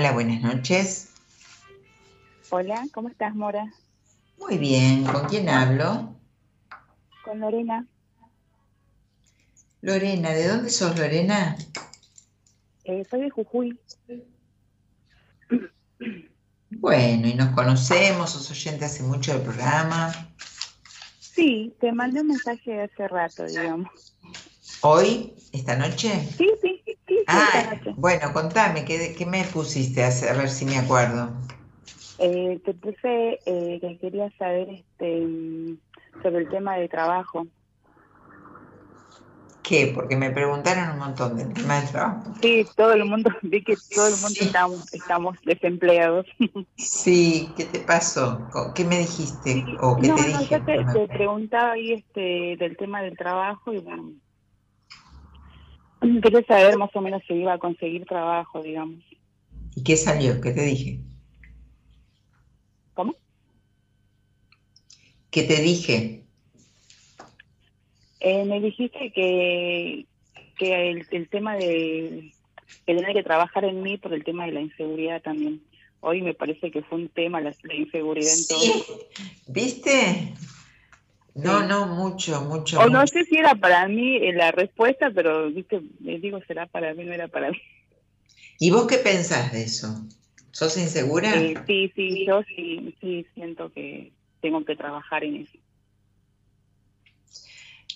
Hola, buenas noches. Hola, ¿cómo estás, Mora? Muy bien, ¿con quién hablo? Con Lorena. Lorena, ¿de dónde sos, Lorena? Eh, soy de Jujuy. Bueno, y nos conocemos, sos oyente hace mucho del programa. Sí, te mandé un mensaje hace rato, digamos. ¿Hoy? ¿Esta noche? Sí, sí, sí, sí Ah, esta noche. bueno, contame, ¿qué, qué me pusiste? A ver si me acuerdo. Eh, te puse eh, que quería saber este sobre el tema de trabajo. ¿Qué? Porque me preguntaron un montón del tema del trabajo. Sí, todo el mundo, vi que todo el mundo Sí. estamos, estamos desempleados. Sí, ¿qué te pasó? ¿Qué me dijiste? Sí, ¿O qué no, te no, dije? yo te, te preguntaba ahí este, del tema del trabajo y bueno, quería saber más o menos si iba a conseguir trabajo, digamos. ¿Y qué salió? ¿Qué te dije? ¿Cómo? ¿Qué te dije? Eh, me dijiste que, que el, el tema de que tenía que trabajar en mí por el tema de la inseguridad también. Hoy me parece que fue un tema la, la inseguridad en todo. Sí, ¿viste? No, no, mucho, mucho. O no sé si era para mí eh, la respuesta, pero viste, eh, digo, será para mí, no era para mí. ¿Y vos qué pensás de eso? ¿Sos insegura? Eh, sí, sí, yo sí, sí siento que tengo que trabajar en eso.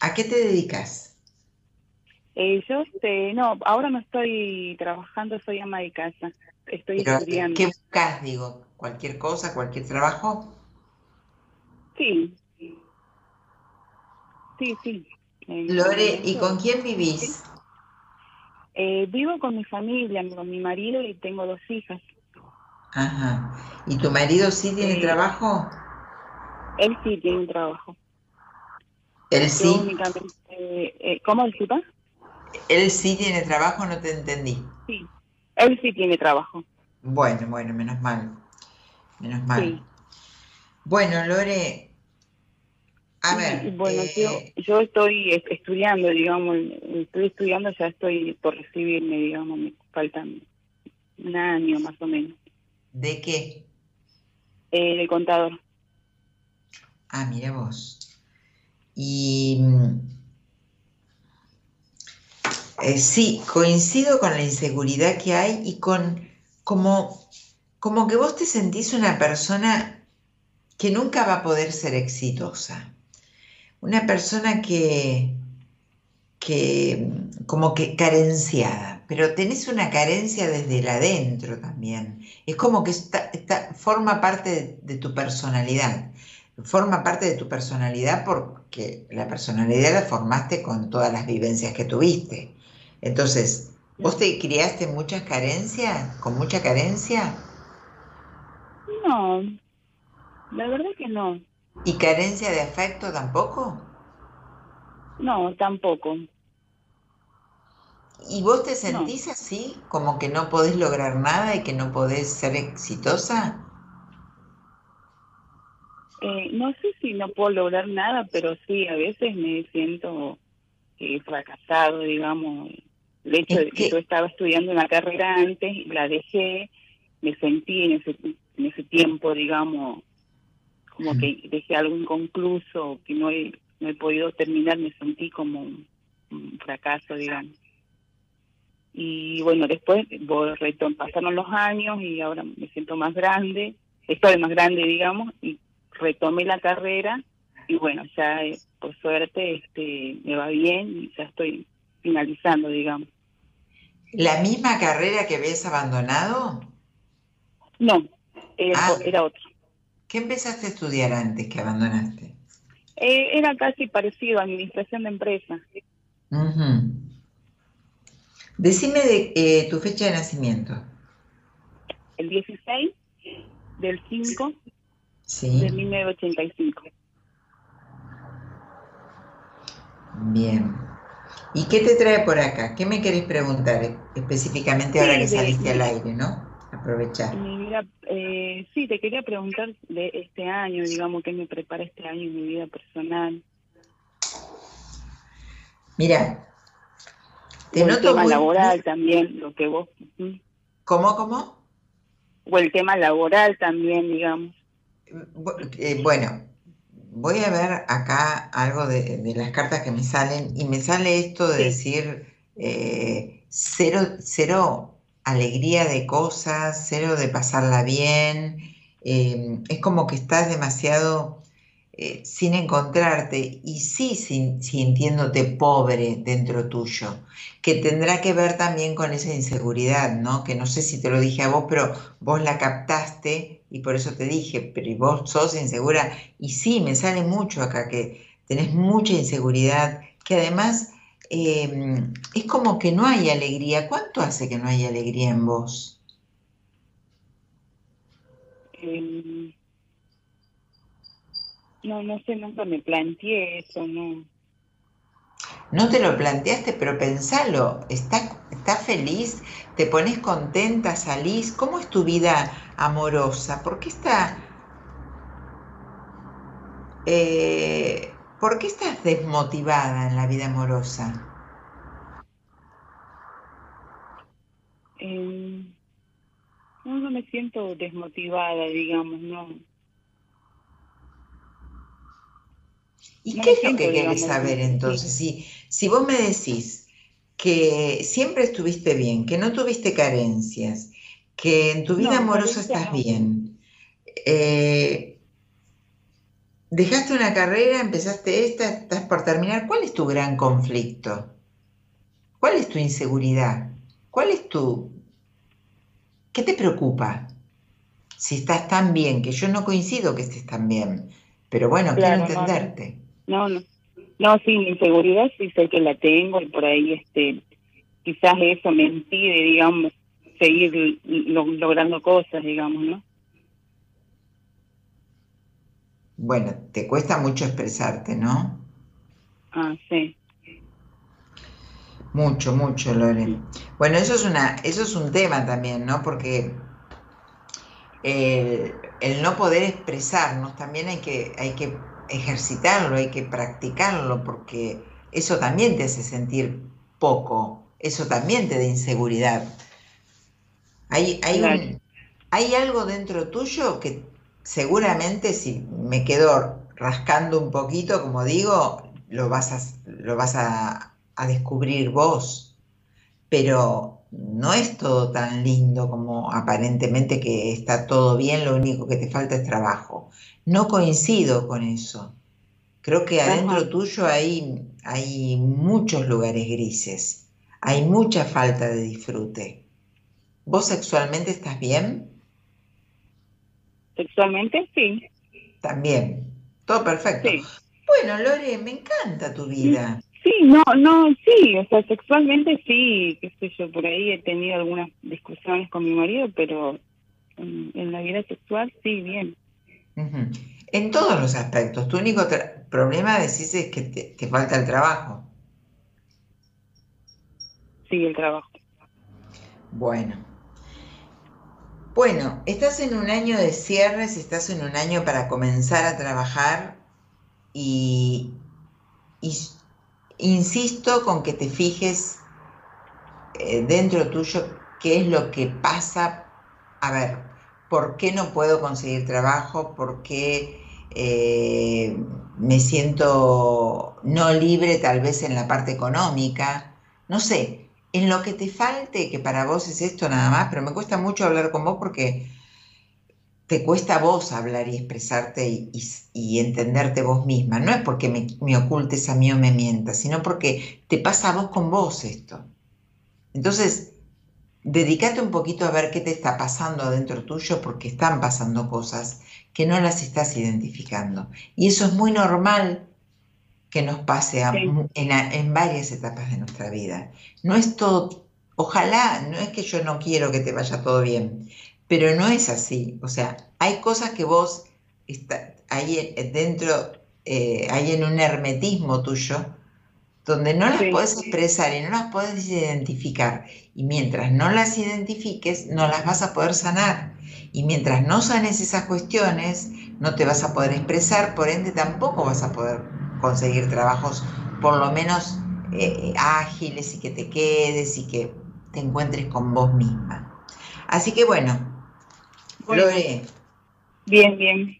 ¿A qué te dedicas? Eh, yo, este, no, ahora no estoy trabajando, soy ama de casa. Estoy Pero, estudiando. ¿Qué buscas, digo? ¿Cualquier cosa, cualquier trabajo? Sí. Sí, sí. En Lore, ¿y con quién vivís? eh, vivo con mi familia, con mi marido y tengo dos hijas. Ajá. ¿Y tu marido sí tiene Eh, trabajo? Él sí tiene un trabajo. Él sí. únicamente, eh, ¿Cómo disculpa? Él sí tiene trabajo, no te entendí. Sí. Él sí tiene trabajo. Bueno, bueno, menos mal. Menos mal. Sí. Bueno, Lore, a ver, bueno, eh, yo, yo estoy est- estudiando, digamos, estoy estudiando, ya estoy por recibirme, digamos, me faltan un año más o menos, ¿de qué? eh, de contador. Ah, mira vos. Y mm, eh, sí, coincido con la inseguridad que hay y con como, como que vos te sentís una persona que nunca va a poder ser exitosa. Una persona que, que como que carenciada, pero tenés una carencia desde el adentro también. Es como que está, forma parte de, de tu personalidad. Forma parte de tu personalidad porque la personalidad la formaste con todas las vivencias que tuviste. Entonces, ¿vos te criaste muchas carencias? ¿Con mucha carencia? No, la verdad que no, ¿Y carencia de afecto tampoco? no, tampoco. ¿Y vos te sentís así, como que no podés lograr nada y que no podés ser exitosa? Eh, no sé si no puedo lograr nada, pero sí, a veces me siento eh, fracasado, digamos. El hecho Es de que que- yo estaba estudiando una carrera antes la dejé, me sentí en ese, en ese tiempo, digamos, como que dejé algo inconcluso, que no he, no he podido terminar, me sentí como un, un fracaso, digamos. Y bueno, después pasaron los años y ahora me siento más grande, estoy más grande, digamos, y retomé la carrera y bueno, ya eh, por suerte este me va bien y ya estoy finalizando, digamos. ¿La misma carrera que habías abandonado? No, era, Ah. era otro. ¿Qué empezaste a estudiar antes que abandonaste? Eh, era casi parecido a administración de empresa. Ujú. Decime de, eh, tu fecha de nacimiento. El 16 del 5 de Sí, 1985. bien. ¿Y qué te trae por acá? ¿Qué me querés preguntar específicamente ahora Sí, que de- saliste al aire, no? Aprovechar. Mi vida, eh, sí, te quería preguntar de este año, digamos, qué me prepara este año en mi vida personal. Mira, te O el noto tema muy- laboral también, lo que vos... ¿Cómo, cómo? o el tema laboral también, digamos. Eh, bueno, voy a ver acá algo de, las cartas que me salen y me sale esto de decir eh, cero, cero alegría de cosas, cero de pasarla bien. Eh, es como que estás demasiado eh, sin encontrarte y sí sintiéndote pobre dentro tuyo, que tendrá que ver también con esa inseguridad, ¿no? Que no sé si te lo dije a vos, pero vos la captaste y por eso te dije, pero vos sos insegura y sí, me sale mucho acá que tenés mucha inseguridad, que además em, es como que no hay alegría. ¿Cuánto hace que no hay alegría en vos? Em, no, no sé, nunca me planteé eso, no. No te lo planteaste, pero pensalo, ¿estás está feliz? ¿Te pones contenta? ¿Salís? ¿Cómo es tu vida amorosa? ¿Por qué está... Eh, ¿Por qué estás desmotivada en la vida amorosa? Eh, no, no me siento desmotivada, digamos, no. ¿Y qué es lo que querés saber entonces? Si, si vos me decís que siempre estuviste bien, que no tuviste carencias, que en tu vida amorosa estás bien, eh, dejaste una carrera, empezaste esta, estás por terminar, ¿cuál es tu gran conflicto? ¿Cuál es tu inseguridad? ¿Cuál es tu... ¿Qué te preocupa? Si estás tan bien, que yo no coincido que estés tan bien, pero bueno, quiero entenderte. No, no. No, sí, mi inseguridad sí sé que la tengo y por ahí este quizás eso me impide, digamos, seguir logrando cosas, digamos, ¿no? Bueno, te cuesta mucho expresarte, ¿no? Ah, sí. Mucho, mucho, Lore. Bueno, eso es una, eso es un tema también, ¿no? Porque el, el no poder expresarnos también hay que, hay que ejercitarlo, hay que practicarlo, porque eso también te hace sentir poco, eso también te da inseguridad. Hay, hay, hay algo dentro tuyo que seguramente si me quedo rascando un poquito, como digo, lo vas a, lo vas a, a descubrir vos. Pero no es todo tan lindo como aparentemente que está todo bien, lo único que te falta es trabajo. No coincido con eso. Creo que adentro tuyo hay, hay muchos lugares grises, hay mucha falta de disfrute. ¿Vos sexualmente estás bien? Sexualmente sí. También. Todo perfecto. Bueno, Lore, me encanta tu vida. Sí, no, no, sí, o sea, sexualmente sí, qué sé yo, por ahí he tenido algunas discusiones con mi marido, pero en, la vida sexual sí, bien. En todos los aspectos. Tu único problema, decís, es que te, falta el trabajo. Sí, el trabajo. Bueno. Bueno, estás en un año de cierres, estás en un año para comenzar a trabajar y, Insisto con que te fijes eh, dentro tuyo qué es lo que pasa. A ver, ¿por qué no puedo conseguir trabajo? ¿Por qué eh, me siento no libre tal vez en la parte económica? No sé, en lo que te falte, que para vos es esto nada más, pero me cuesta mucho hablar con vos porque te cuesta vos hablar y expresarte y, entenderte vos misma. No es porque me, ocultes a mí o me mientas, sino porque te pasa a vos con vos esto. Entonces, dedícate un poquito a ver qué te está pasando adentro tuyo porque están pasando cosas que no las estás identificando. Y eso es muy normal que nos pase en, en varias etapas de nuestra vida. No es todo, ojalá, no es que yo no quiero que te vaya todo bien, pero no es así. O sea, hay cosas que vos está, hay dentro, eh, hay en un hermetismo tuyo, donde no las puedes expresar y no las puedes identificar. Y mientras no las identifiques, no las vas a poder sanar. Y mientras no sanes esas cuestiones, no te vas a poder expresar, por ende tampoco vas a poder conseguir trabajos por lo menos eh, ágiles y que te quedes y que te encuentres con vos misma. Así que bueno, Lore. Bien, bien.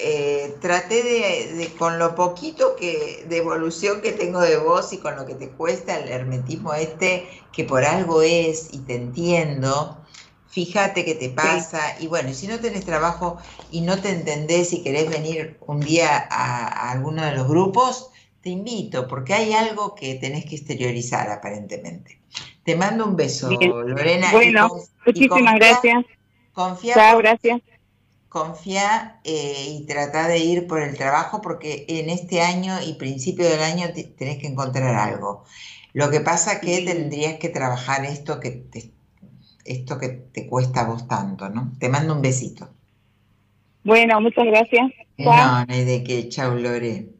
Eh, traté de, con lo poquito que de evolución que tengo de vos y con lo que te cuesta el hermetismo este, que por algo es y te entiendo, fíjate qué te pasa y bueno, si no tenés trabajo y no te entendés y querés venir un día a, alguno de los grupos, te invito porque hay algo que tenés que exteriorizar aparentemente. Te mando un beso, Lorena. Bueno, muchísimas gracias. Confía. Chao, gracias confía eh, y trata de ir por el trabajo porque en este año y principio del año tenés que encontrar algo. Lo que pasa que tendrías que trabajar esto que te, esto que te cuesta a vos tanto, ¿no? Te mando un besito. Bueno, muchas gracias. No, no hay de qué. Chau, Lore.